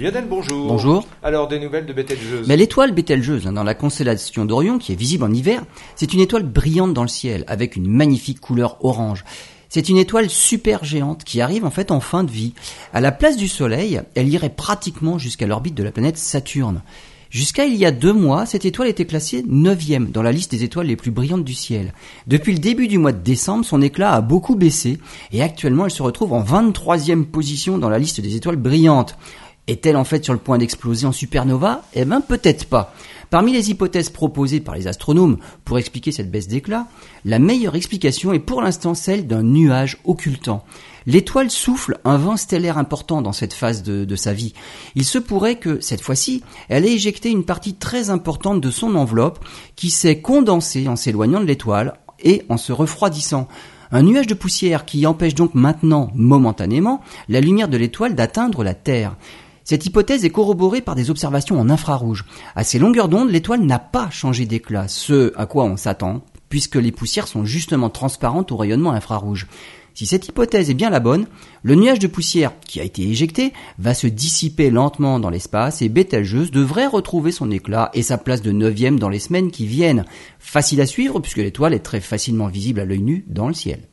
Lionel, bonjour. Bonjour. Alors, des nouvelles de Bételgeuse Mais l'étoile Bételgeuse, hein, dans la constellation d'Orion, qui est visible en hiver, c'est une étoile brillante dans le ciel, avec une magnifique couleur orange. C'est une étoile super géante qui arrive en fait en fin de vie. À la place du Soleil, elle irait pratiquement jusqu'à l'orbite de la planète Saturne. Jusqu'à il y a deux mois, cette étoile était classée neuvième dans la liste des étoiles les plus brillantes du ciel. Depuis le début du mois de décembre, son éclat a beaucoup baissé et actuellement elle se retrouve en 23e position dans la liste des étoiles brillantes. Est-elle en fait sur le point d'exploser en supernova? Eh ben peut-être pas. Parmi les hypothèses proposées par les astronomes pour expliquer cette baisse d'éclat, la meilleure explication est pour l'instant celle d'un nuage occultant. L'étoile souffle un vent stellaire important dans cette phase de, de, sa vie. Il se pourrait que, cette fois-ci, elle ait éjecté une partie très importante de son enveloppe qui s'est condensée en s'éloignant de l'étoile et en se refroidissant. Un nuage de poussière qui empêche donc maintenant, momentanément, la lumière de l'étoile d'atteindre la Terre. Cette hypothèse est corroborée par des observations en infrarouge. À ces longueurs d'onde, l'étoile n'a pas changé d'éclat, ce à quoi on s'attend, puisque les poussières sont justement transparentes au rayonnement infrarouge. Si cette hypothèse est bien la bonne, le nuage de poussière qui a été éjecté va se dissiper lentement dans l'espace et Bételgeuse devrait retrouver son éclat et sa place de neuvième dans les semaines qui viennent. Facile à suivre puisque l'étoile est très facilement visible à l'œil nu dans le ciel.